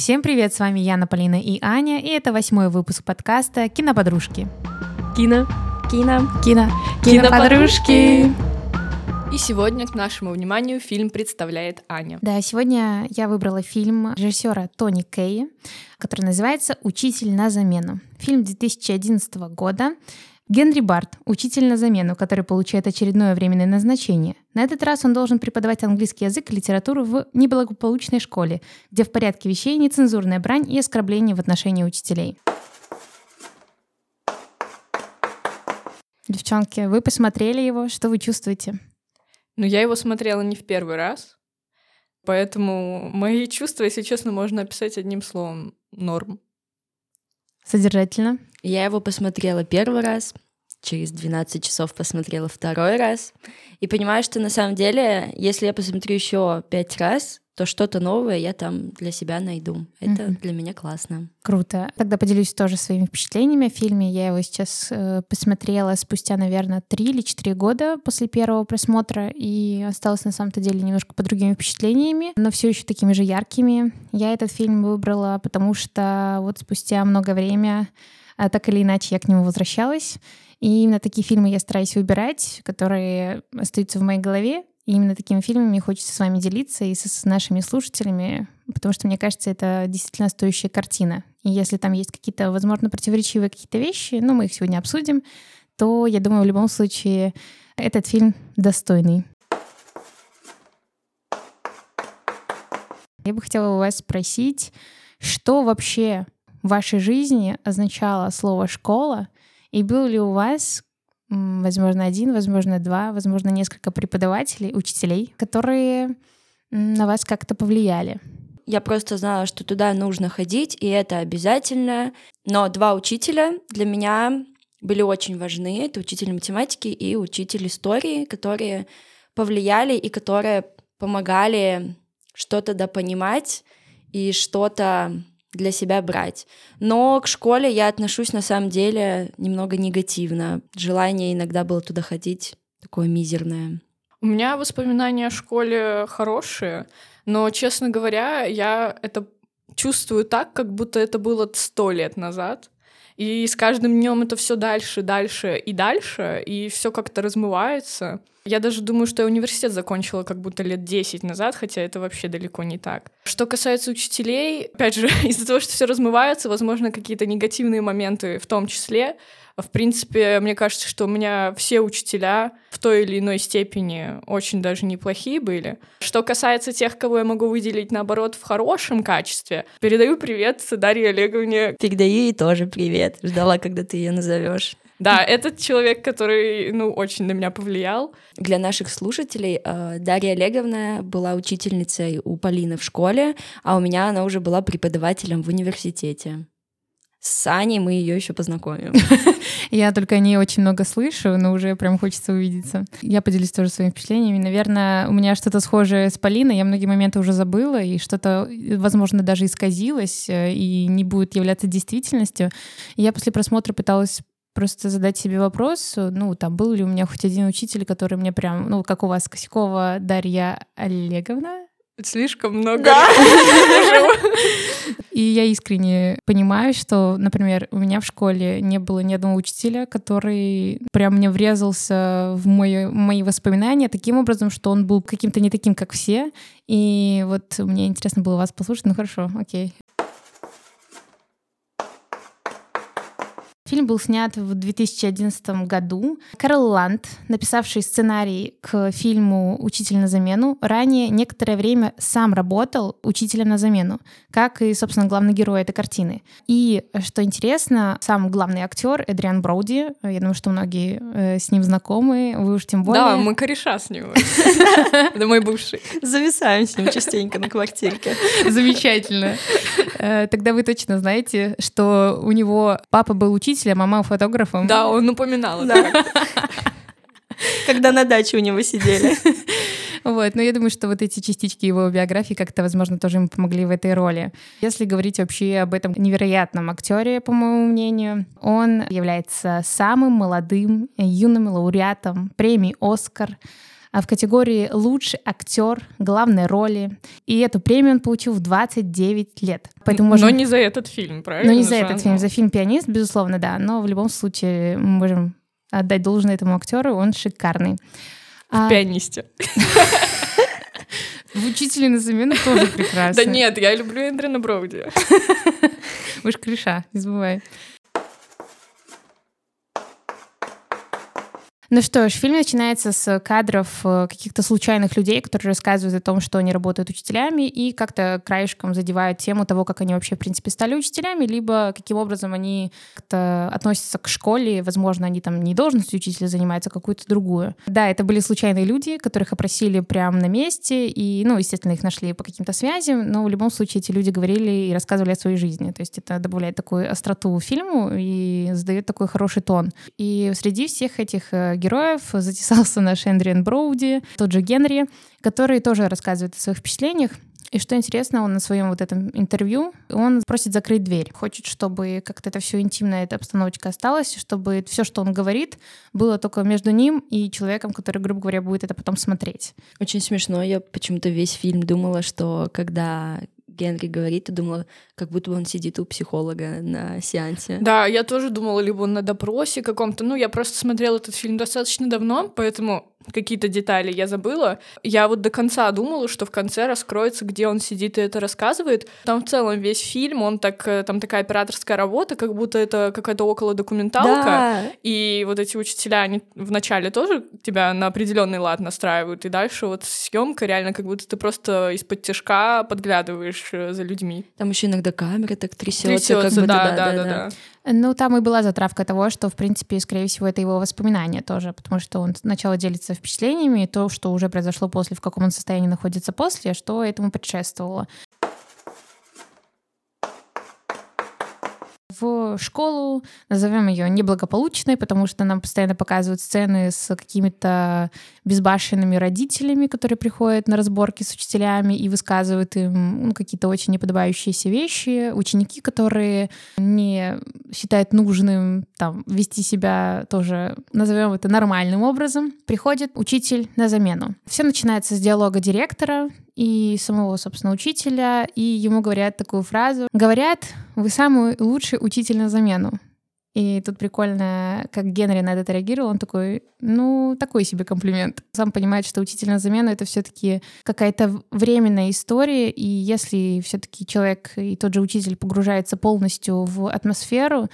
Всем привет, с вами Яна, Полина и Аня, и это восьмой выпуск подкаста «Киноподружки». Кино. Кино. Кино. Киноподружки. И сегодня к нашему вниманию фильм представляет Аня. Да, сегодня я выбрала фильм режиссера Тони Кей, который называется «Учитель на замену». Фильм 2011 года. Генри Барт, учитель на замену, который получает очередное временное назначение. На этот раз он должен преподавать английский язык и литературу в неблагополучной школе, где в порядке вещей нецензурная брань и оскорбления в отношении учителей. Девчонки, вы посмотрели его, что вы чувствуете? Ну, я его смотрела не в первый раз, поэтому мои чувства, если честно, можно описать одним словом — норм. Содержательно. Я его посмотрела первый раз, через 12 часов посмотрела второй раз. И понимаю, что на самом деле, если я посмотрю еще пять раз, то что-то новое я там для себя найду. Это mm-hmm. для меня классно. Круто. Тогда поделюсь тоже своими впечатлениями о фильме. Я его сейчас э, посмотрела спустя, наверное, три или четыре года после первого просмотра и осталась на самом-то деле немножко под другими впечатлениями, но все еще такими же яркими. Я этот фильм выбрала, потому что вот спустя много времени а так или иначе я к нему возвращалась. И именно такие фильмы я стараюсь выбирать, которые остаются в моей голове. И именно такими фильмами хочется с вами делиться и с нашими слушателями, потому что мне кажется, это действительно стоящая картина. И если там есть какие-то, возможно, противоречивые какие-то вещи, ну, мы их сегодня обсудим, то, я думаю, в любом случае этот фильм достойный. Я бы хотела у вас спросить, что вообще в вашей жизни означало слово «школа», и был ли у вас, возможно, один, возможно, два, возможно, несколько преподавателей, учителей, которые на вас как-то повлияли? Я просто знала, что туда нужно ходить, и это обязательно. Но два учителя для меня были очень важны. Это учитель математики и учитель истории, которые повлияли и которые помогали что-то допонимать и что-то для себя брать. Но к школе я отношусь на самом деле немного негативно. Желание иногда было туда ходить такое мизерное. У меня воспоминания о школе хорошие, но, честно говоря, я это чувствую так, как будто это было сто лет назад. И с каждым днем это все дальше, дальше и дальше, и все как-то размывается. Я даже думаю, что я университет закончила как будто лет 10 назад, хотя это вообще далеко не так. Что касается учителей, опять же, из-за того, что все размывается, возможно, какие-то негативные моменты в том числе, в принципе, мне кажется, что у меня все учителя в той или иной степени очень даже неплохие были. Что касается тех, кого я могу выделить, наоборот, в хорошем качестве, передаю привет Дарье Олеговне. Передаю ей тоже привет. Ждала, когда ты ее назовешь. Да, этот человек, который, ну, очень на меня повлиял. Для наших слушателей э, Дарья Олеговна была учительницей у Полины в школе, а у меня она уже была преподавателем в университете. С Аней мы ее еще познакомим. Я только о ней очень много слышу, но уже прям хочется увидеться. Я поделюсь тоже своими впечатлениями. Наверное, у меня что-то схожее с Полиной. Я многие моменты уже забыла, и что-то, возможно, даже исказилось э, и не будет являться действительностью. я после просмотра пыталась просто задать себе вопрос, ну, там, был ли у меня хоть один учитель, который мне прям, ну, как у вас, Косякова Дарья Олеговна, слишком много. Да. И я искренне понимаю, что, например, у меня в школе не было ни одного учителя, который прям мне врезался в мои, мои воспоминания таким образом, что он был каким-то не таким, как все. И вот мне интересно было вас послушать. Ну хорошо, окей. Фильм был снят в 2011 году. Карл Ланд, написавший сценарий к фильму «Учитель на замену», ранее некоторое время сам работал учителем на замену, как и, собственно, главный герой этой картины. И, что интересно, сам главный актер Эдриан Броуди, я думаю, что многие э, с ним знакомы, вы уж тем более. Да, мы кореша с ним. Это мой бывший. Зависаем с ним частенько на квартирке. Замечательно. Э, тогда вы точно знаете, что у него папа был учитель учителем, мама фотографом. Да, он упоминал. Да. Когда на даче у него сидели. Вот, но я думаю, что вот эти частички его биографии как-то, возможно, тоже ему помогли в этой роли. Если говорить вообще об этом невероятном актере, по моему мнению, он является самым молодым юным лауреатом премии «Оскар», а в категории «Лучший актер главной роли». И эту премию он получил в 29 лет. Поэтому можно... Но не за этот фильм, правильно? Но не за этот фильм, за фильм «Пианист», безусловно, да. Но в любом случае мы можем отдать должное этому актеру, он шикарный. В а... «Пианисте». В «Учителе на замену» тоже прекрасно. Да нет, я люблю Эндрина Броуди. Вы ж криша, не забывай. Ну что ж, фильм начинается с кадров э, каких-то случайных людей, которые рассказывают о том, что они работают учителями, и как-то краешком задевают тему того, как они вообще, в принципе, стали учителями, либо каким образом они как-то относятся к школе, возможно, они там не должностью учителя занимаются, а какую-то другую. Да, это были случайные люди, которых опросили прямо на месте, и, ну, естественно, их нашли по каким-то связям, но в любом случае эти люди говорили и рассказывали о своей жизни. То есть это добавляет такую остроту фильму и задает такой хороший тон. И среди всех этих э, героев затесался наш Эндриан Броуди, тот же Генри, который тоже рассказывает о своих впечатлениях. И что интересно, он на своем вот этом интервью, он просит закрыть дверь. Хочет, чтобы как-то это все интимная эта обстановочка осталась, чтобы все, что он говорит, было только между ним и человеком, который, грубо говоря, будет это потом смотреть. Очень смешно. Я почему-то весь фильм думала, что когда Генри говорит, и думала, как будто он сидит у психолога на сеансе. Да, я тоже думала, либо он на допросе каком-то. Ну, я просто смотрела этот фильм достаточно давно, поэтому какие-то детали я забыла. Я вот до конца думала, что в конце раскроется, где он сидит и это рассказывает. Там в целом весь фильм, он так, э, там такая операторская работа, как будто это какая-то около документалка. Да. И вот эти учителя, они вначале тоже тебя на определенный лад настраивают, и дальше вот съемка реально как будто ты просто из-под тяжка подглядываешь э, за людьми. Там еще иногда камера так трясется. Трясется, как будто, да, да, да, да, да. Ну, там и была затравка того, что, в принципе, скорее всего, это его воспоминания тоже, потому что он сначала делится впечатлениями, то, что уже произошло после, в каком он состоянии находится после, что этому предшествовало. Школу, назовем ее неблагополучной, потому что нам постоянно показывают сцены с какими-то безбашенными родителями, которые приходят на разборки с учителями и высказывают им ну, какие-то очень неподобающиеся вещи, ученики, которые не считают нужным там, вести себя тоже, назовем это нормальным образом, приходит учитель на замену. Все начинается с диалога директора и самого, собственно, учителя, и ему говорят такую фразу. Говорят, вы самый лучший учитель на замену. И тут прикольно, как Генри на это реагировал, он такой, ну, такой себе комплимент. Сам понимает, что учитель на замену — это все таки какая-то временная история, и если все таки человек и тот же учитель погружается полностью в атмосферу,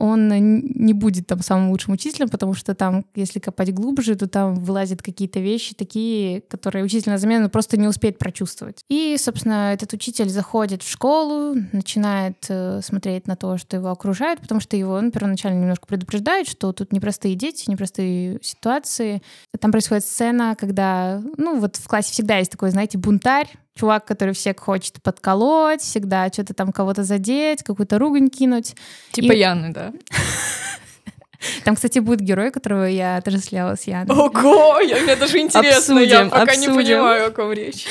он не будет там самым лучшим учителем, потому что там, если копать глубже, то там вылазят какие-то вещи такие, которые учитель на замену просто не успеет прочувствовать. И, собственно, этот учитель заходит в школу, начинает э, смотреть на то, что его окружает, потому что его он первоначально немножко предупреждает, что тут непростые дети, непростые ситуации. Там происходит сцена, когда, ну, вот в классе всегда есть такой, знаете, бунтарь, чувак, который всех хочет подколоть, всегда что-то там кого-то задеть, какую-то ругань кинуть. Типа и... Яны, да? Там, кстати, будет герой, которого я отождествляла с Яной. Ого, я, мне даже интересно, обсудим, я пока обсудим. не понимаю, о ком речь.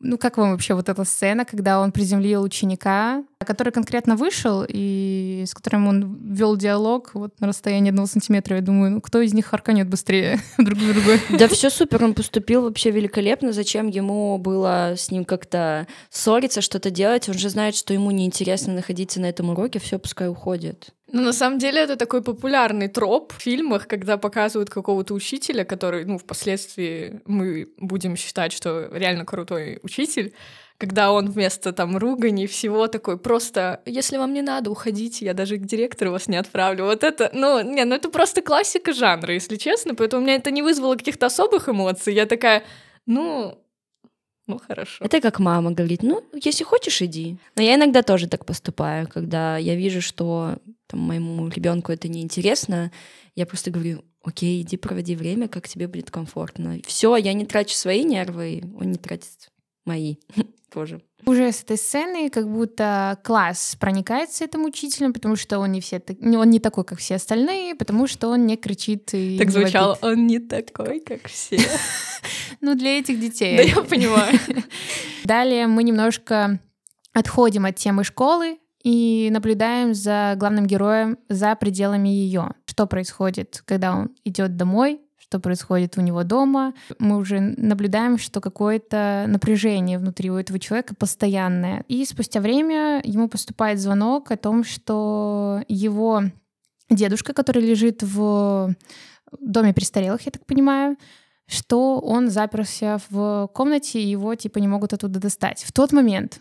Ну, как вам вообще вот эта сцена, когда он приземлил ученика, который конкретно вышел и с которым он вел диалог вот на расстоянии одного сантиметра? Я думаю, ну, кто из них харканет быстрее друг за другой? Да все супер, он поступил вообще великолепно. Зачем ему было с ним как-то ссориться, что-то делать? Он же знает, что ему неинтересно находиться на этом уроке, все, пускай уходит. Ну, на самом деле, это такой популярный троп в фильмах, когда показывают какого-то учителя, который, ну, впоследствии мы будем считать, что реально крутой учитель, когда он вместо там ругани всего такой просто, если вам не надо, уходите, я даже к директору вас не отправлю. Вот это, ну, не, ну это просто классика жанра, если честно, поэтому у меня это не вызвало каких-то особых эмоций. Я такая, ну, ну, хорошо. Это как мама говорит, ну, если хочешь, иди. Но я иногда тоже так поступаю, когда я вижу, что там, моему ребенку это неинтересно, я просто говорю, окей, иди проводи время, как тебе будет комфортно. Все, я не трачу свои нервы, он не тратит мои тоже. Уже с этой сцены как будто класс проникается этим учителем, потому что он не все, он не такой, как все остальные, потому что он не кричит и Так звучало, он не такой, как все. Ну, для этих детей. Да, я понимаю. Далее мы немножко отходим от темы школы и наблюдаем за главным героем за пределами ее. Что происходит, когда он идет домой, что происходит у него дома. Мы уже наблюдаем, что какое-то напряжение внутри у этого человека постоянное. И спустя время ему поступает звонок о том, что его дедушка, который лежит в доме престарелых, я так понимаю, что он заперся в комнате, и его типа не могут оттуда достать. В тот момент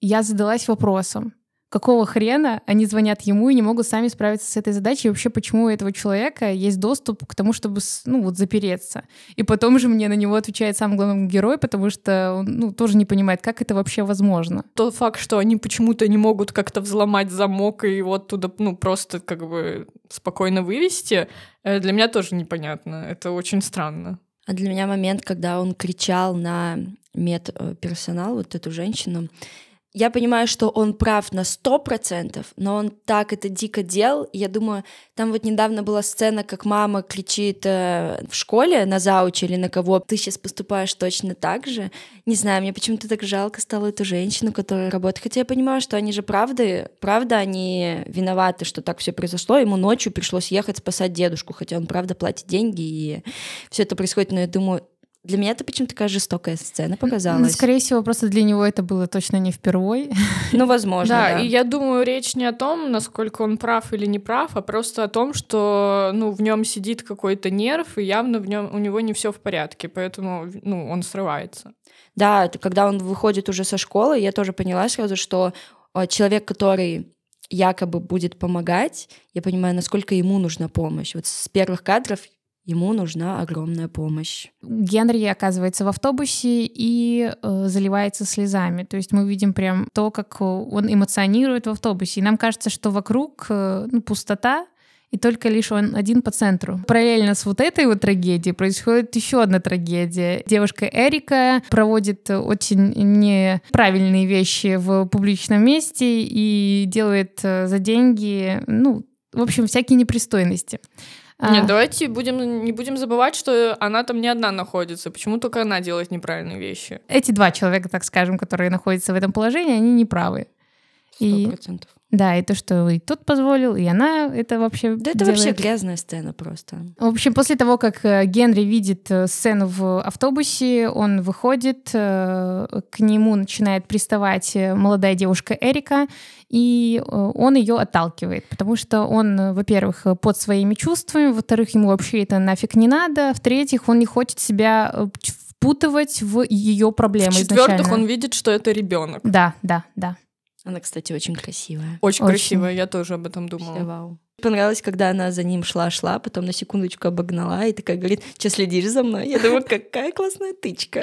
я задалась вопросом, какого хрена они звонят ему и не могут сами справиться с этой задачей, и вообще почему у этого человека есть доступ к тому, чтобы, ну, вот запереться. И потом же мне на него отвечает сам главный герой, потому что он, ну, тоже не понимает, как это вообще возможно. Тот факт, что они почему-то не могут как-то взломать замок и его оттуда, ну, просто как бы спокойно вывести, э, для меня тоже непонятно. Это очень странно. А для меня момент, когда он кричал на медперсонал, вот эту женщину, я понимаю, что он прав на сто процентов, но он так это дико делал. Я думаю, там вот недавно была сцена, как мама кричит э, в школе на зауче или на кого, ты сейчас поступаешь точно так же. Не знаю, мне почему-то так жалко стало эту женщину, которая работает. Хотя я понимаю, что они же правда, правда, они виноваты, что так все произошло. Ему ночью пришлось ехать спасать дедушку, хотя он правда платит деньги, и все это происходит. Но я думаю, для меня это почему-то такая жестокая сцена показалась. Ну, скорее всего, просто для него это было точно не впервой. Ну, возможно, да, да. и я думаю, речь не о том, насколько он прав или не прав, а просто о том, что, ну, в нем сидит какой-то нерв, и явно в нем у него не все в порядке, поэтому, ну, он срывается. Да, когда он выходит уже со школы, я тоже поняла сразу, что а, человек, который якобы будет помогать, я понимаю, насколько ему нужна помощь. Вот с первых кадров Ему нужна огромная помощь. Генри оказывается в автобусе и э, заливается слезами. То есть мы видим прям то, как он эмоционирует в автобусе. И нам кажется, что вокруг э, ну, пустота, и только лишь он один по центру. Параллельно с вот этой вот трагедией происходит еще одна трагедия. Девушка Эрика проводит очень неправильные вещи в публичном месте и делает э, за деньги, ну, в общем, всякие непристойности. Нет, а. давайте будем, не будем забывать, что она там не одна находится. Почему только она делает неправильные вещи? Эти два человека, так скажем, которые находятся в этом положении, они неправы. Сто процентов. Да, и то, что и тот позволил, и она, это вообще Да это делает... вообще грязная сцена просто. В общем, после того, как э, Генри видит э, сцену в автобусе, он выходит, э, к нему начинает приставать молодая девушка Эрика, и он ее отталкивает, потому что он, во-первых, под своими чувствами, во-вторых, ему вообще это нафиг не надо, в-третьих, он не хочет себя впутывать в ее проблемы. В-четвертых, он видит, что это ребенок. Да, да, да. Она, кстати, очень красивая. Очень, очень. красивая, я тоже об этом думала. Все, вау. Понравилось, когда она за ним шла-шла, потом на секундочку обогнала и такая говорит, что следишь за мной? Я думаю, какая классная тычка.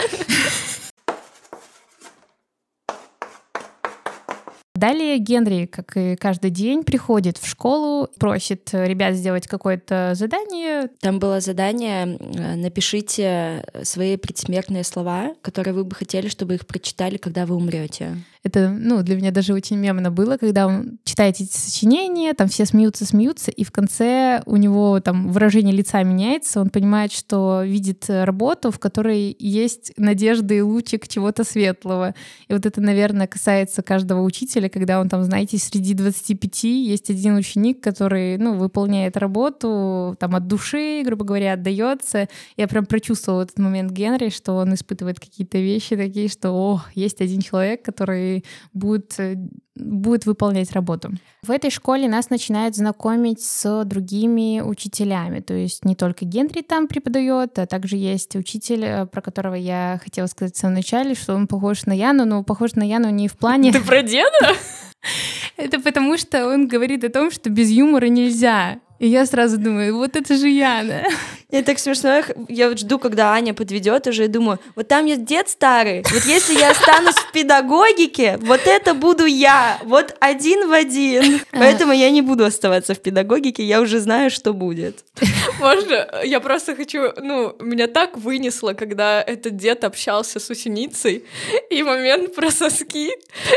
Далее Генри, как и каждый день, приходит в школу, просит ребят сделать какое-то задание. Там было задание э, «Напишите свои предсмертные слова, которые вы бы хотели, чтобы их прочитали, когда вы умрете». Это, ну, для меня даже очень мемно было, когда он читает эти сочинения, там все смеются, смеются, и в конце у него там выражение лица меняется, он понимает, что видит работу, в которой есть надежда и лучик чего-то светлого. И вот это, наверное, касается каждого учителя, когда он там, знаете, среди 25 есть один ученик, который, ну, выполняет работу там от души, грубо говоря, отдается. Я прям прочувствовала этот момент Генри, что он испытывает какие-то вещи такие, что, о, есть один человек, который будет, э, будет выполнять работу. В этой школе нас начинают знакомить с другими учителями. То есть не только Генри там преподает, а также есть учитель, э, про которого я хотела сказать в самом начале, что он похож на Яну, но похож на Яну не в плане... Ты про деда? Это потому, что он говорит о том, что без юмора нельзя. И я сразу думаю, вот это же Яна. Мне так смешно, я вот жду, когда Аня подведет уже и думаю, вот там есть дед старый, вот если я останусь в педагогике, вот это буду я, вот один в один. Поэтому я не буду оставаться в педагогике, я уже знаю, что будет. Можно? Я просто хочу, ну, меня так вынесло, когда этот дед общался с ученицей, и момент про соски,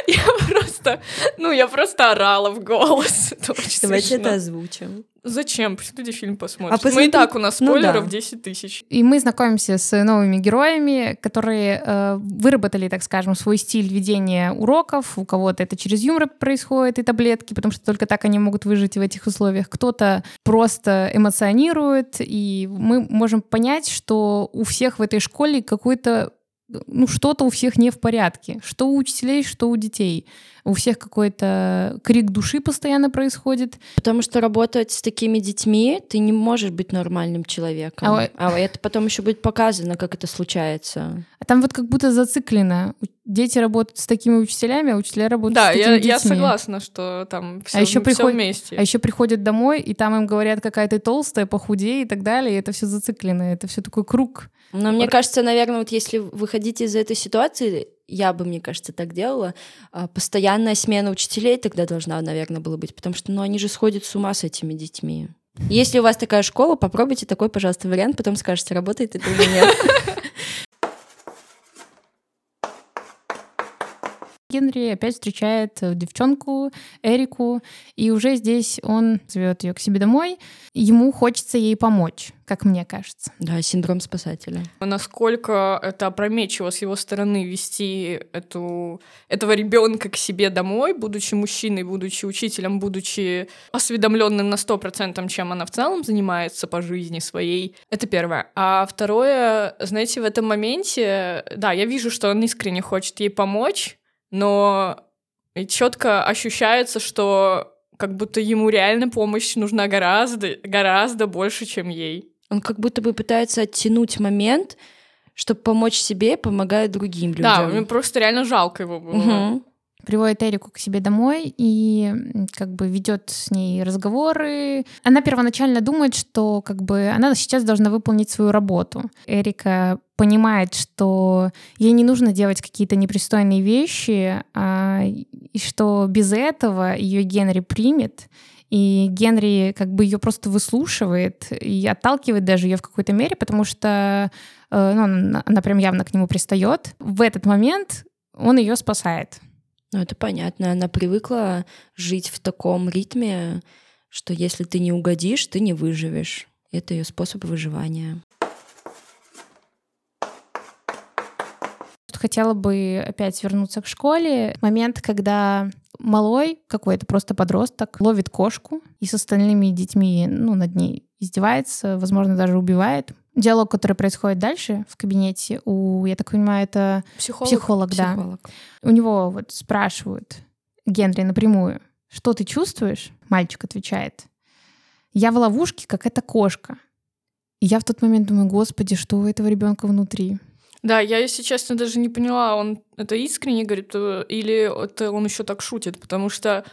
я просто, ну, я просто орала в голос. Давайте это озвучим. Зачем? Приходите фильм посмотрим. А Мы и посмотри- так, у нас ну спойлеров да. 10 тысяч. И мы знакомимся с новыми героями, которые э, выработали, так скажем, свой стиль ведения уроков. У кого-то это через юмор происходит и таблетки, потому что только так они могут выжить в этих условиях. Кто-то просто эмоционирует, и мы можем понять, что у всех в этой школе какой-то ну, что-то у всех не в порядке. Что у учителей, что у детей. У всех какой-то крик души постоянно происходит. Потому что работать с такими детьми ты не можешь быть нормальным человеком. А А, это потом еще будет показано, как это случается. А там вот как будто зациклено. Дети работают с такими учителями, а учителя работают Да, с такими я, детьми. я согласна, что там все, А еще приходит- вместе. А еще приходят домой, и там им говорят, какая ты толстая, похудей и так далее. И это все зациклено. Это все такой круг. Но мне кажется, наверное, вот если выходить из этой ситуации, я бы, мне кажется, так делала, а, постоянная смена учителей тогда должна, наверное, была быть, потому что, ну, они же сходят с ума с этими детьми. Если у вас такая школа, попробуйте такой, пожалуйста, вариант, потом скажете, работает это или нет. Генри опять встречает э, девчонку Эрику, и уже здесь он зовет ее к себе домой. Ему хочется ей помочь, как мне кажется. Да, синдром спасателя. Насколько это опрометчиво с его стороны вести эту, этого ребенка к себе домой, будучи мужчиной, будучи учителем, будучи осведомленным на 100%, чем она в целом занимается по жизни своей. Это первое. А второе, знаете, в этом моменте, да, я вижу, что он искренне хочет ей помочь, но четко ощущается, что как будто ему реально помощь нужна гораздо, гораздо больше, чем ей. Он как будто бы пытается оттянуть момент, чтобы помочь себе, помогая другим людям. Да, мне просто реально жалко его было. Мгм. Приводит Эрику к себе домой и как бы ведет с ней разговоры. Она первоначально думает, что как бы она сейчас должна выполнить свою работу. Эрика понимает, что ей не нужно делать какие-то непристойные вещи, а, и что без этого ее Генри примет. И Генри как бы ее просто выслушивает и отталкивает даже ее в какой-то мере, потому что э, ну, она, она прям явно к нему пристает. В этот момент он ее спасает. Ну, это понятно. Она привыкла жить в таком ритме, что если ты не угодишь, ты не выживешь. Это ее способ выживания. Хотела бы опять вернуться к школе. Момент, когда малой, какой-то просто подросток, ловит кошку и с остальными детьми ну, над ней издевается, возможно, даже убивает. Диалог, который происходит дальше в кабинете у, я так понимаю, это Психолог. психолог, да. Психолог. У него вот спрашивают Генри напрямую, что ты чувствуешь? Мальчик отвечает, я в ловушке, как эта кошка. И я в тот момент думаю, господи, что у этого ребенка внутри? Да, я, если честно, даже не поняла, он это искренне говорит э, или это он еще так шутит, потому что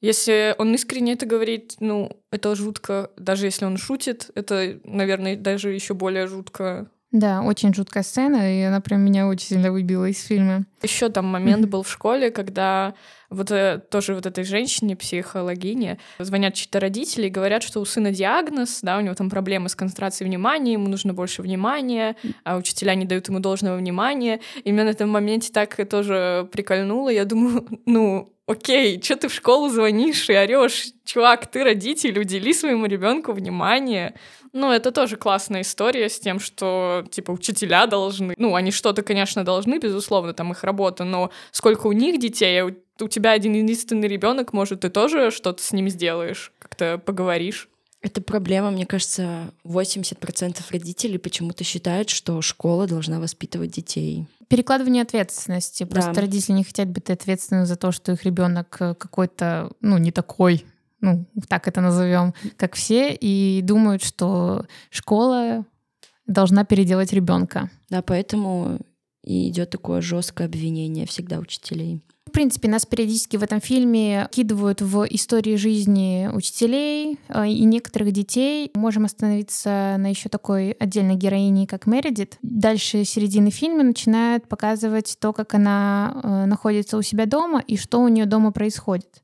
если он искренне это говорит, ну, это жутко. Даже если он шутит, это, наверное, даже еще более жутко. Да, очень жуткая сцена, и она прям меня очень сильно выбила из фильма. Еще там момент был в школе, когда вот э, тоже вот этой женщине, психологине, звонят чьи-то родители и говорят, что у сына диагноз, да, у него там проблемы с концентрацией внимания, ему нужно больше внимания, а учителя не дают ему должного внимания. И меня на этом моменте так тоже прикольнуло. Я думаю, ну, окей, что ты в школу звонишь и орешь, чувак, ты родитель, удели своему ребенку внимание. Ну, это тоже классная история с тем, что, типа, учителя должны... Ну, они что-то, конечно, должны, безусловно, там их работа, но сколько у них детей, а у, у тебя один единственный ребенок, может, ты тоже что-то с ним сделаешь, как-то поговоришь. Это проблема, мне кажется, 80% родителей почему-то считают, что школа должна воспитывать детей. Перекладывание ответственности. Просто Да. родители не хотят быть ответственны за то, что их ребенок какой-то, ну, не такой, ну, так это назовем, как все, и думают, что школа должна переделать ребенка. Да, поэтому и идет такое жесткое обвинение всегда учителей. В принципе, нас периодически в этом фильме кидывают в истории жизни учителей э, и некоторых детей. Можем остановиться на еще такой отдельной героине, как Мередит. Дальше середины фильма начинают показывать то, как она э, находится у себя дома и что у нее дома происходит.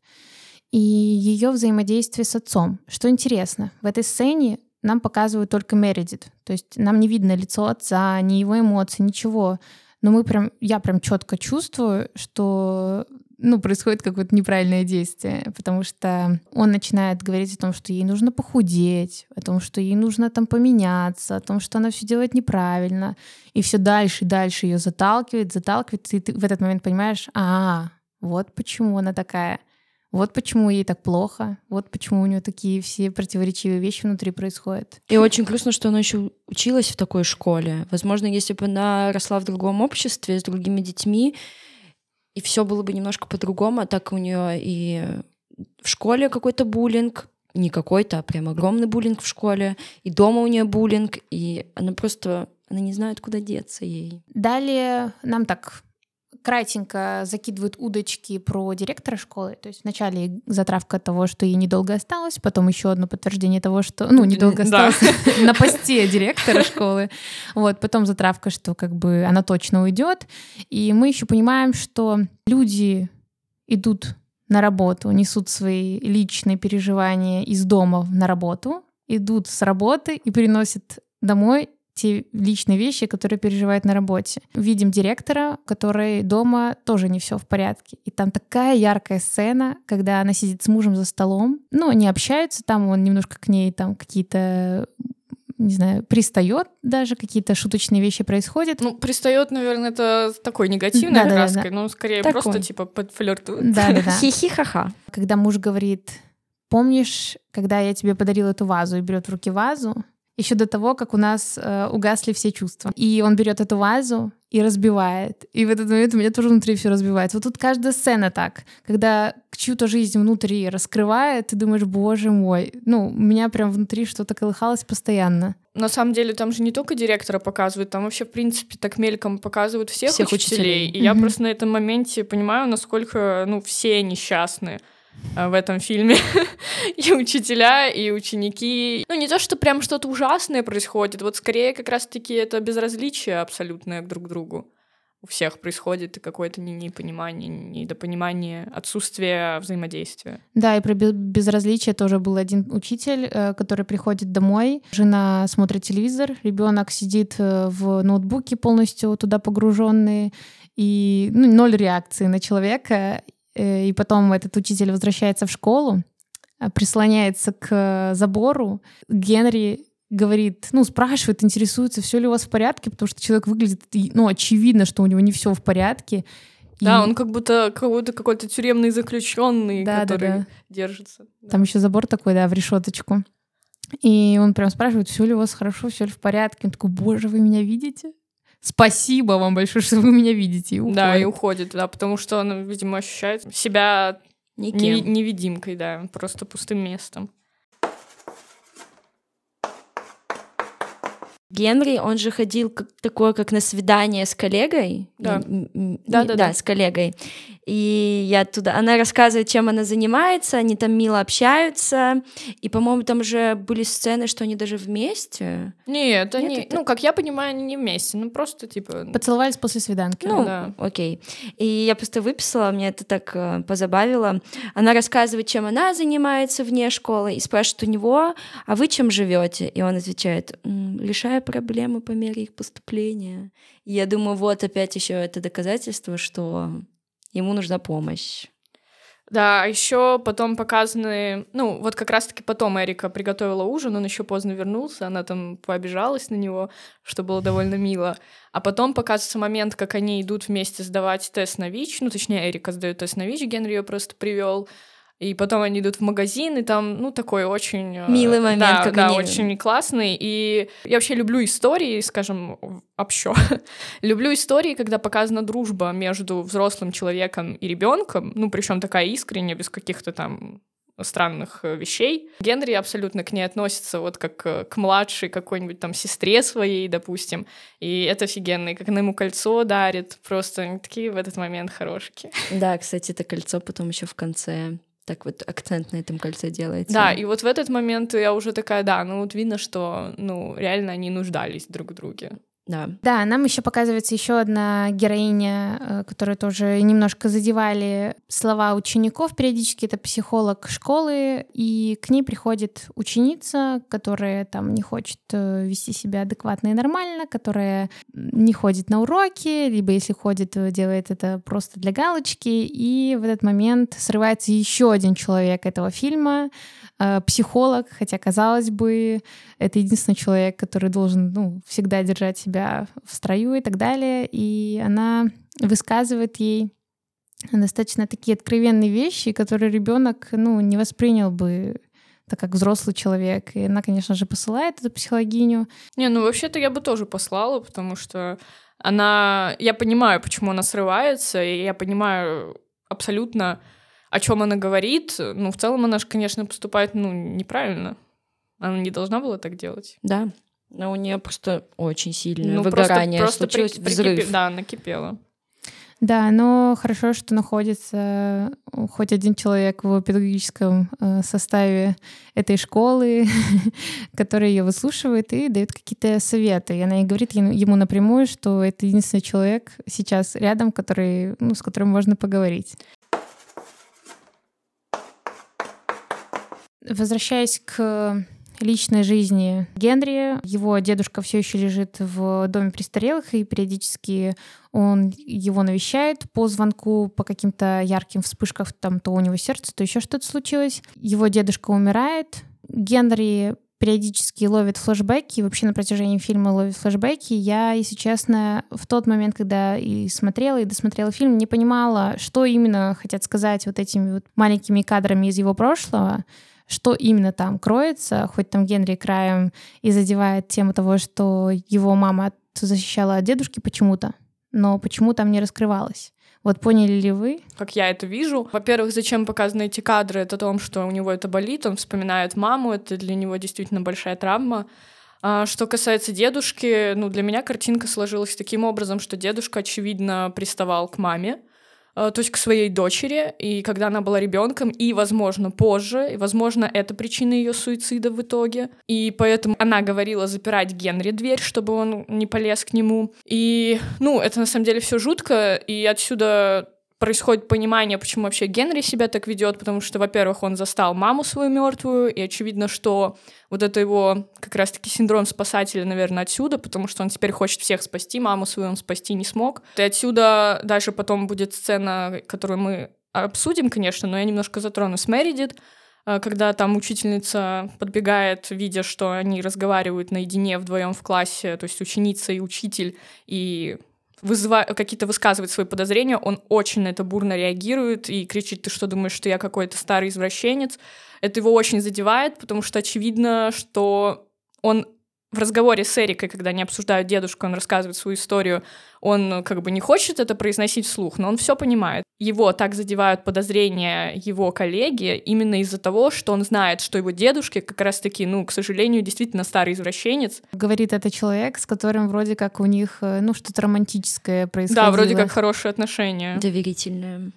И ее взаимодействие с отцом. Что интересно, в этой сцене нам показывают только Мередит. То есть нам не видно лицо отца, ни его эмоций, ничего но мы прям, я прям четко чувствую, что ну, происходит какое-то неправильное действие, потому что он начинает говорить о том, что ей нужно похудеть, о том, что ей нужно там поменяться, о том, что она все делает неправильно, и все дальше и дальше ее заталкивает, заталкивает, и ты в этот момент понимаешь, а, вот почему она такая. Вот почему ей так плохо, вот почему у нее такие все противоречивые вещи внутри происходят. И очень грустно, что она еще училась в такой школе. Возможно, если бы она росла в другом обществе с другими детьми, и все было бы немножко по-другому, а так у нее и в школе какой-то буллинг, не какой-то, а прям огромный буллинг в школе, и дома у нее буллинг, и она просто, она не знает, куда деться ей. Далее нам так кратенько закидывают удочки про директора школы. То есть вначале затравка того, что ей недолго осталось, потом еще одно подтверждение того, что... Ну, недолго осталось на посте директора школы. Вот, потом затравка, что как бы она точно уйдет. И мы еще понимаем, что люди идут на работу, несут свои личные переживания из дома на работу, идут с работы и переносят домой те личные вещи, которые переживает на работе. Видим директора, который дома тоже не все в порядке. И там такая яркая сцена, когда она сидит с мужем за столом. Ну, они общаются, там он немножко к ней там какие-то не знаю, пристает даже, какие-то шуточные вещи происходят. Ну, пристает, наверное, это такой негативной да, краской, да, да. ну, скорее такой. просто типа подфлиртует. Да, да, да. Хихи-ха-ха. Когда муж говорит, помнишь, когда я тебе подарила эту вазу и берет в руки вазу, еще до того, как у нас э, угасли все чувства. И он берет эту вазу и разбивает. И в этот момент у меня тоже внутри все разбивается. Вот тут каждая сцена так, когда чью-то жизнь внутри раскрывает, ты думаешь, боже мой, ну, у меня прям внутри что-то колыхалось постоянно. На самом деле там же не только директора показывают, там вообще, в принципе, так мельком показывают всех, всех учителей. учителей. И mm-hmm. я просто на этом моменте понимаю, насколько, ну, все несчастные. Э, в этом фильме. и учителя, и ученики. Ну, не то, что прям что-то ужасное происходит, вот скорее как раз-таки это безразличие абсолютное друг к другу. У всех происходит какое-то непонимание, недопонимание, отсутствие взаимодействия. Да, и про безразличие тоже был один учитель, э, который приходит домой, жена смотрит телевизор, ребенок сидит э, в ноутбуке полностью туда погруженный, и ну, ноль реакции на человека. Э, и потом этот учитель возвращается в школу, а, прислоняется к забору. Генри говорит, ну, спрашивает, интересуется, все ли у вас в порядке, потому что человек выглядит, ну, очевидно, что у него не все в порядке. Да, и... он как будто какой-то какой-то тюремный заключенный, да, который да, да. держится. Там еще забор такой, да, в решеточку. И он прям спрашивает, все ли у вас хорошо, все ли в порядке. Он такой, боже, вы меня видите? Спасибо вам большое, что вы меня видите. И Да, и уходит, да, потому что он, видимо, ощущает себя Никем. невидимкой, да, просто пустым местом. Генри, он же ходил как, такое, как на свидание с коллегой. Да. Да, да, да, с коллегой. И я туда... Она рассказывает, чем она занимается, они там мило общаются. И, по-моему, там уже были сцены, что они даже вместе. Нет, они... Нет, это... Ну, как я понимаю, они не вместе. Ну, просто, типа... Поцеловались после свиданки. Ну, да. окей. И я просто выписала, мне это так э, позабавило. Она рассказывает, чем она занимается вне школы, и спрашивает у него, а вы чем живете? И он отвечает, решая проблемы по мере их поступления. И я думаю, вот опять еще это доказательство, что ему нужна помощь. Да, еще потом показаны, ну, вот как раз-таки потом Эрика приготовила ужин, он еще поздно вернулся, она там пообижалась на него, что было довольно мило. А потом показывается момент, как они идут вместе сдавать тест на ВИЧ, ну, точнее, Эрика сдает тест на ВИЧ, Генри ее просто привел. И потом они идут в магазин, и там, ну, такой очень... Э, Милый момент, да, как да, они... очень классный. И я вообще люблю истории, скажем, общо. люблю истории, когда показана дружба между взрослым человеком и ребенком, ну, причем такая искренняя, без каких-то там странных э, вещей. Генри абсолютно к ней относится вот как э, к младшей какой-нибудь там сестре своей, допустим. И это офигенно. И как она ему кольцо дарит, просто они такие в этот момент хорошие. Да, кстати, это кольцо потом еще в конце так вот акцент на этом кольце делается. Да, и вот в этот момент я уже такая, да, ну вот видно, что, ну, реально они нуждались друг в друге. Да. Да, нам еще показывается еще одна героиня, э, которая тоже немножко задевали слова учеников периодически. Это психолог школы, и к ней приходит ученица, которая там не хочет э, вести себя адекватно и нормально, которая не ходит на уроки, либо если ходит, делает это просто для галочки. И в этот момент срывается еще один человек этого фильма, э, психолог, хотя, казалось бы, это единственный человек, который должен ну, всегда держать себя себя в строю и так далее. И она высказывает ей достаточно такие откровенные вещи, которые ребенок ну, не воспринял бы так как взрослый человек. И она, конечно же, посылает эту психологиню. Не, ну вообще-то я бы тоже послала, потому что она... Я понимаю, почему она срывается, и я понимаю абсолютно, о чем она говорит. Ну, в целом она же, конечно, поступает, ну, неправильно. Она не должна была так делать. Да. Но у нее просто очень сильное ну, выгорание просто, просто случилось, при, взрыв. Прикипи, да, накипело. Да, но хорошо, что находится э, хоть один человек в педагогическом э, составе этой школы, который ее выслушивает и дает какие-то советы. И она и говорит ему напрямую, что это единственный человек сейчас рядом, который, ну, с которым можно поговорить. Возвращаясь к личной жизни Генри. Его дедушка все еще лежит в доме престарелых, и периодически он его навещает по звонку, по каким-то ярким вспышкам, там то у него сердце, то еще что-то случилось. Его дедушка умирает. Генри периодически ловит флешбеки, вообще на протяжении фильма ловит флешбеки. Я, если честно, в тот момент, когда и смотрела, и досмотрела фильм, не понимала, что именно хотят сказать вот этими вот маленькими кадрами из его прошлого что именно там кроется, хоть там Генри краем и задевает тему того, что его мама защищала от дедушки почему-то, но почему там не раскрывалось. Вот поняли ли вы? Как я это вижу. Во-первых, зачем показаны эти кадры? Это о том, что у него это болит, он вспоминает маму, это для него действительно большая травма. А что касается дедушки, ну, для меня картинка сложилась таким образом, что дедушка, очевидно, приставал к маме, то есть к своей дочери, и когда она была ребенком, и, возможно, позже, и, возможно, это причина ее суицида в итоге. И поэтому она говорила запирать Генри дверь, чтобы он не полез к нему. И, ну, это на самом деле все жутко, и отсюда происходит понимание, почему вообще Генри себя так ведет, потому что, во-первых, он застал маму свою мертвую, и очевидно, что вот это его как раз-таки синдром спасателя, наверное, отсюда, потому что он теперь хочет всех спасти, маму свою он спасти не смог. И отсюда дальше потом будет сцена, которую мы обсудим, конечно, но я немножко затрону с Мередит, э, когда там учительница подбегает, видя, что они разговаривают наедине вдвоем в классе, то есть ученица и учитель, и вызывает, какие-то высказывает свои подозрения, он очень на это бурно реагирует и кричит, ты что думаешь, что я какой-то старый извращенец? Это его очень задевает, потому что очевидно, что он в разговоре с Эрикой, когда они обсуждают дедушку, он рассказывает свою историю, он как бы не хочет это произносить вслух, но он все понимает. Его так задевают подозрения его коллеги именно из-за того, что он знает, что его дедушки как раз-таки, ну, к сожалению, действительно старый извращенец. Говорит это человек, с которым вроде как у них, э, ну, что-то романтическое происходило. Да, вроде как хорошие отношения. Доверительные.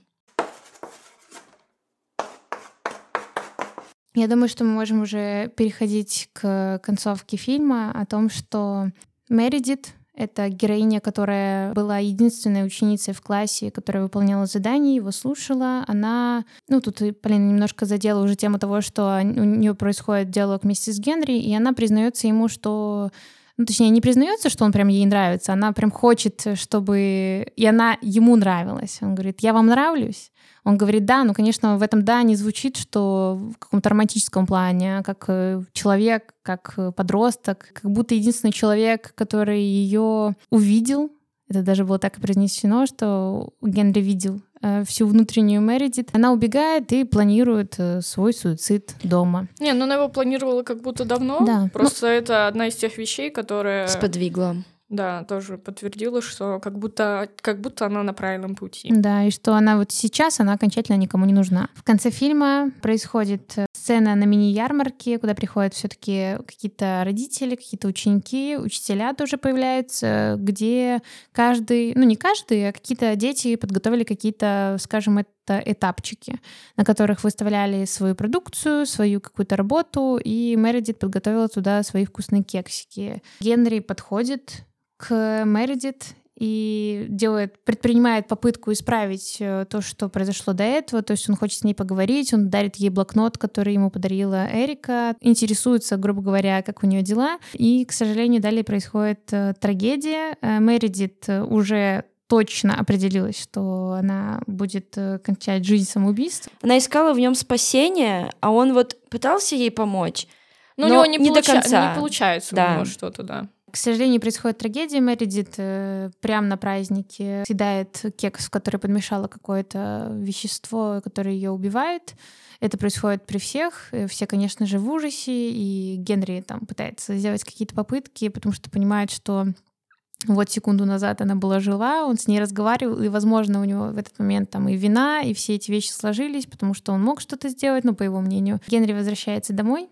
Я думаю, что мы можем уже переходить к концовке фильма о том, что Мередит — это героиня, которая была единственной ученицей в классе, которая выполняла задания, его слушала. Она, ну тут Полина немножко задела уже тему того, что у нее происходит диалог вместе с Генри, и она признается ему, что ну, точнее, не признается, что он прям ей нравится, она прям хочет, чтобы... И она ему нравилась. Он говорит, я вам нравлюсь? Он говорит, да, ну, конечно, в этом «да» не звучит, что в каком-то романтическом плане, а как э, человек, как э, подросток, как будто единственный человек, который ее увидел, это даже было так и произнесено, что Генри видел э, всю внутреннюю Мередит. Она убегает и планирует свой суицид дома. Не, ну она его планировала как будто давно. Да. Просто ну... это одна из тех вещей, которые... Сподвигла. Да, тоже подтвердила, что как будто, как будто она на правильном пути. Да, и что она вот сейчас, она окончательно никому не нужна. В конце фильма происходит э, сцена на мини-ярмарке, куда приходят все таки какие-то родители, какие-то ученики, учителя тоже появляются, где каждый, ну не каждый, а какие-то дети подготовили какие-то, скажем, это этапчики, на которых выставляли свою продукцию, свою какую-то работу, и Мередит подготовила туда свои вкусные кексики. Генри подходит к Мередит и делает, предпринимает попытку исправить э, то, что произошло до этого. То есть он хочет с ней поговорить, он дарит ей блокнот, который ему подарила Эрика, интересуется, грубо говоря, как у нее дела. И, к сожалению, далее происходит э, трагедия. Э, Мередит уже точно определилась, что она будет кончать жизнь самоубийством. Она искала в нем спасение, а он вот пытался ей помочь. Ну, но у него не, не получа... до конца. Не получается да. у него что-то, да. К сожалению, происходит трагедия. Мередит э, прямо на празднике съедает кекс, в который подмешало какое-то вещество, которое ее убивает. Это происходит при всех. Э, все, конечно же, в ужасе. И Генри там пытается сделать какие-то попытки, потому что понимает, что вот секунду назад она была жила, он с ней разговаривал, и, возможно, у него в этот момент там и вина, и все эти вещи сложились, потому что он мог что-то сделать, ну, по его мнению. Генри возвращается домой,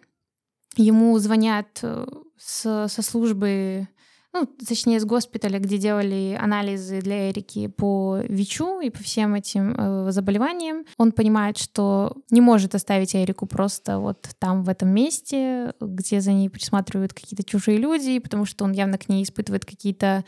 ему звонят э, с, со службы, ну, точнее, с госпиталя, где делали анализы для Эрики по ВИЧу и по всем этим э, заболеваниям. Он понимает, что не может оставить Эрику просто вот там, в этом месте, где за ней присматривают какие-то чужие люди, потому что он явно к ней испытывает какие-то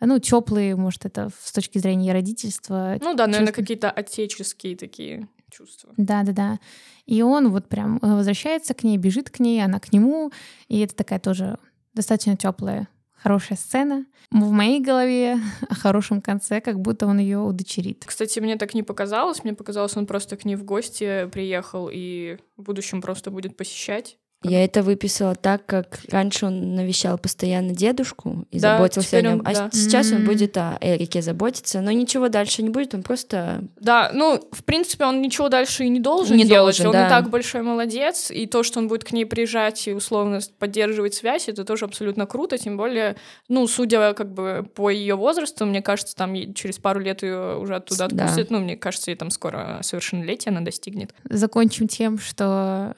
ну, теплые, может, это с точки зрения родительства. Ну да, наверное, какие-то отеческие такие чувства. Да, да, да. И он вот прям э, возвращается к ней, бежит к ней, она к нему. И это такая тоже достаточно теплая, хорошая сцена. В моей голове о хорошем конце, как будто он ее удочерит. Кстати, мне так не показалось. Мне показалось, он просто к ней в гости приехал и в будущем просто будет посещать. Я это выписала так, как раньше он навещал постоянно дедушку и да, заботился о нем, он, а да. сейчас mm-hmm. он будет о Эрике заботиться, но ничего дальше не будет, он просто... Да, ну, в принципе, он ничего дальше и не должен не делать, должен, он да. и так большой молодец, и то, что он будет к ней приезжать и условно поддерживать связь, это тоже абсолютно круто, тем более, ну, судя как бы по ее возрасту, мне кажется, там через пару лет ее уже оттуда отпустят, да. ну, мне кажется, ей там скоро совершеннолетие она достигнет. Закончим тем, что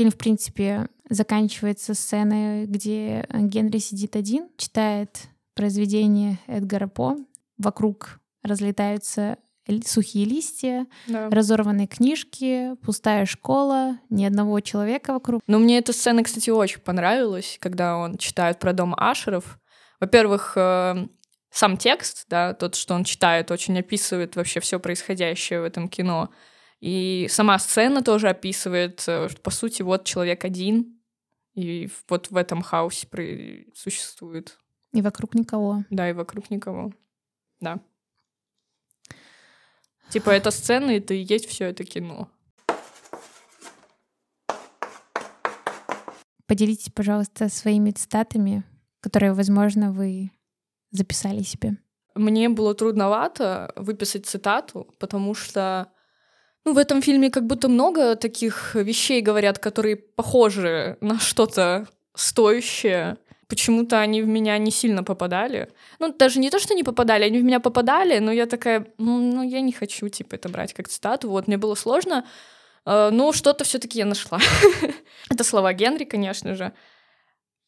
Фильм, в принципе, заканчивается сценой, где Генри сидит один, читает произведение Эдгара По. Вокруг разлетаются сухие листья, да. разорванные книжки, пустая школа, ни одного человека вокруг. Но мне эта сцена, кстати, очень понравилась, когда он читает про дом Ашеров. Во-первых, э, сам текст, да, тот, что он читает, очень описывает вообще все происходящее в этом кино. И сама сцена тоже описывает, э, что, по сути, вот человек один, и вот в этом хаосе существует. И вокруг никого. Да, и вокруг никого. Да. Типа, эта сцена, это и есть все это кино. Поделитесь, пожалуйста, своими цитатами, которые, возможно, вы записали себе. Мне было трудновато выписать цитату, потому что ну, в этом фильме как будто много таких вещей говорят, которые похожи на что-то стоящее. Почему-то они в меня не сильно попадали. Ну, даже не то, что не попадали, они в меня попадали, но я такая, ну, ну я не хочу, типа, это брать как цитату. Вот, мне было сложно, э, но что-то все таки я нашла. это слова Генри, конечно же.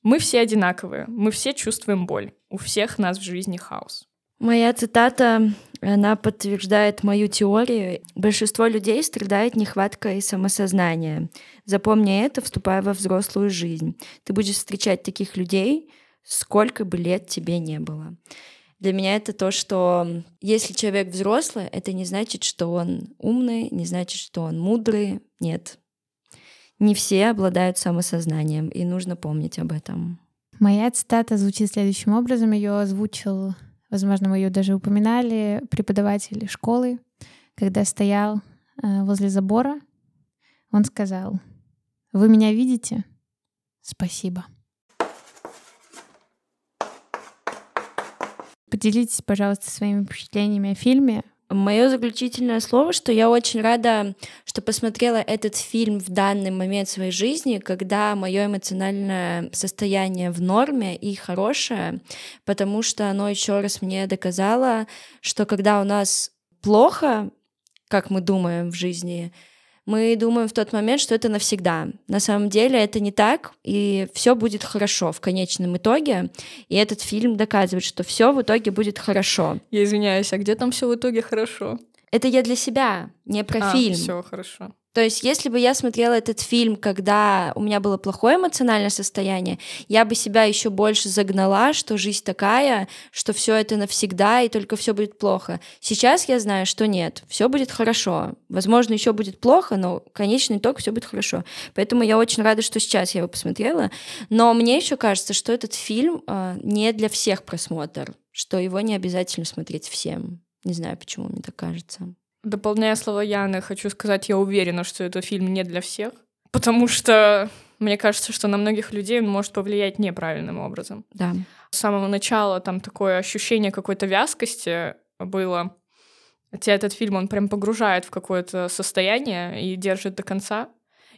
Мы все одинаковые, мы все чувствуем боль. У всех нас в жизни хаос. Моя цитата, она подтверждает мою теорию. Большинство людей страдает нехваткой самосознания. Запомни это, вступая во взрослую жизнь. Ты будешь встречать таких людей, сколько бы лет тебе не было. Для меня это то, что если человек взрослый, это не значит, что он умный, не значит, что он мудрый. Нет. Не все обладают самосознанием, и нужно помнить об этом. Моя цитата звучит следующим образом. Ее озвучил возможно, мы ее даже упоминали, преподаватель школы, когда стоял э, возле забора, он сказал, «Вы меня видите? Спасибо». Поделитесь, пожалуйста, своими впечатлениями о фильме. Мое заключительное слово, что я очень рада, что посмотрела этот фильм в данный момент своей жизни, когда мое эмоциональное состояние в норме и хорошее, потому что оно еще раз мне доказало, что когда у нас плохо, как мы думаем в жизни, мы думаем в тот момент, что это навсегда. На самом деле это не так, и все будет хорошо в конечном итоге. И этот фильм доказывает, что все в итоге будет хорошо. Я извиняюсь, а где там все в итоге хорошо? Это я для себя, не про а, фильм. Все хорошо. То есть, если бы я смотрела этот фильм, когда у меня было плохое эмоциональное состояние, я бы себя еще больше загнала, что жизнь такая, что все это навсегда и только все будет плохо. Сейчас я знаю, что нет, все будет хорошо. Возможно, еще будет плохо, но конечный итог все будет хорошо. Поэтому я очень рада, что сейчас я его посмотрела. Но мне еще кажется, что этот фильм э, не для всех просмотр, что его не обязательно смотреть всем. Не знаю, почему мне так кажется. Дополняя слова Яны, хочу сказать, я уверена, что этот фильм не для всех, потому что мне кажется, что на многих людей он может повлиять неправильным образом. Да. С самого начала там такое ощущение какой-то вязкости было. Хотя этот фильм, он прям погружает в какое-то состояние и держит до конца.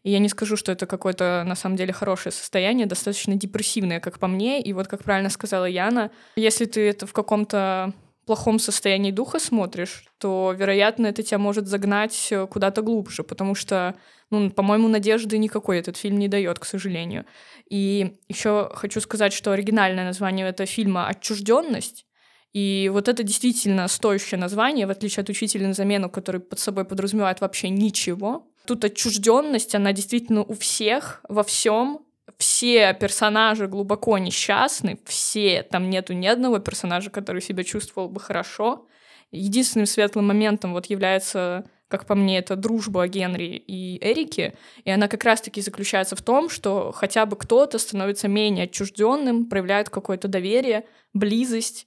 И я не скажу, что это какое-то на самом деле хорошее состояние, достаточно депрессивное, как по мне. И вот, как правильно сказала Яна, если ты это в каком-то плохом состоянии духа смотришь, то, вероятно, это тебя может загнать э, куда-то глубже, потому что, ну, по-моему, надежды никакой этот фильм не дает, к сожалению. И еще хочу сказать, что оригинальное название этого фильма «Отчужденность», и вот это действительно стоящее название, в отличие от «Учителя на замену», который под собой подразумевает вообще ничего. Тут отчужденность, она действительно у всех, во всем, все персонажи глубоко несчастны, все, там нету ни одного персонажа, который себя чувствовал бы хорошо. Единственным светлым моментом вот является, как по мне, это дружба Генри и Эрики, и она как раз-таки заключается в том, что хотя бы кто-то становится менее отчужденным, проявляет какое-то доверие, близость.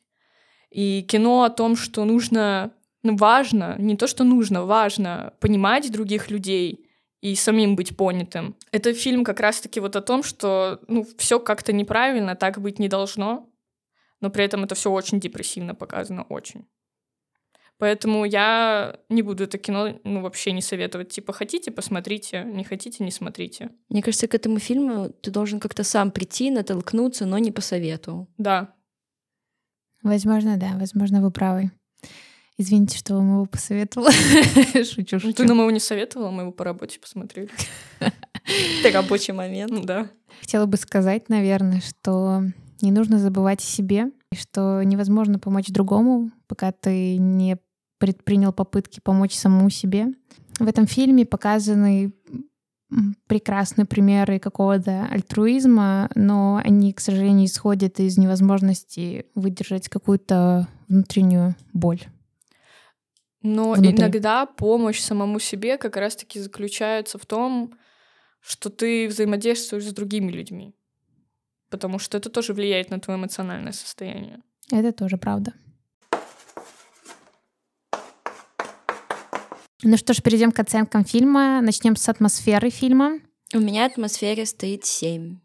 И кино о том, что нужно, ну, важно, не то, что нужно, важно понимать других людей — и самим быть понятым. Это фильм как раз-таки вот о том, что ну, все как-то неправильно, так быть не должно, но при этом это все очень депрессивно показано, очень. Поэтому я не буду это кино ну, вообще не советовать. Типа, хотите, посмотрите, не хотите, не смотрите. Мне кажется, к этому фильму ты должен как-то сам прийти, натолкнуться, но не по совету. Да. Возможно, да, возможно, вы правы. Извините, что вам его посоветовала. шучу, шучу. Ты нам его не советовала, мы его по работе посмотрели. Это рабочий момент. Да. Хотела бы сказать, наверное, что не нужно забывать о себе, что невозможно помочь другому, пока ты не предпринял попытки помочь самому себе. В этом фильме показаны прекрасные примеры какого-то альтруизма, но они, к сожалению, исходят из невозможности выдержать какую-то внутреннюю боль. Но внутри. иногда помощь самому себе как раз-таки заключается в том, что ты взаимодействуешь с другими людьми. Потому что это тоже влияет на твое эмоциональное состояние. Это тоже правда. Ну что ж, перейдем к оценкам фильма. Начнем с атмосферы фильма. У меня атмосфере стоит 7.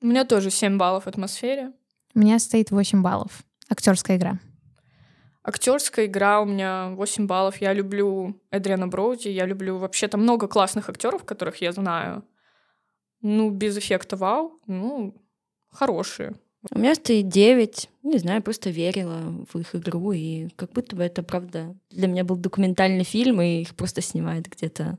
У меня тоже 7 баллов атмосфере. У меня стоит 8 баллов. Актерская игра. Актерская игра у меня 8 баллов. Я люблю Эдриана Броуди, я люблю вообще там много классных актеров, которых я знаю. Ну, без эффекта вау, ну, хорошие. У меня стоит 9. Не знаю, просто верила в их игру, и как будто бы это, правда, для меня был документальный фильм, и их просто снимают где-то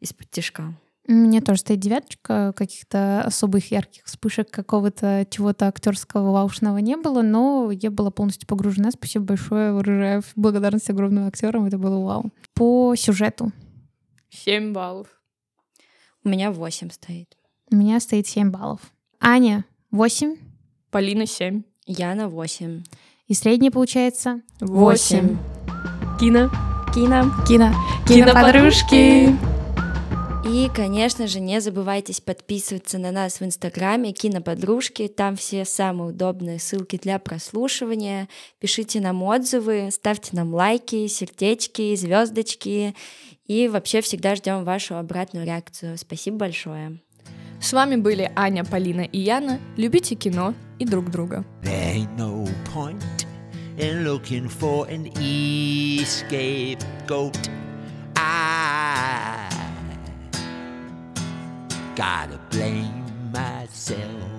из-под тяжка. Мне тоже стоит девяточка, каких-то особых ярких вспышек какого-то чего-то актерского ваушного не было, но я была полностью погружена. Спасибо большое, выражаю благодарность огромным актерам, это было вау. По сюжету. Семь баллов. У меня восемь стоит. У меня стоит семь баллов. Аня, восемь. Полина, семь. Яна, восемь. И средний получается? Восемь. Кино. Кино. Кино. Киноподружки. Кино и, конечно же, не забывайте подписываться на нас в Инстаграме Киноподружки. Там все самые удобные ссылки для прослушивания. Пишите нам отзывы, ставьте нам лайки, сердечки, звездочки. И вообще всегда ждем вашу обратную реакцию. Спасибо большое. С вами были Аня, Полина и Яна. Любите кино и друг друга. in looking for an scapegoat. I gotta blame myself.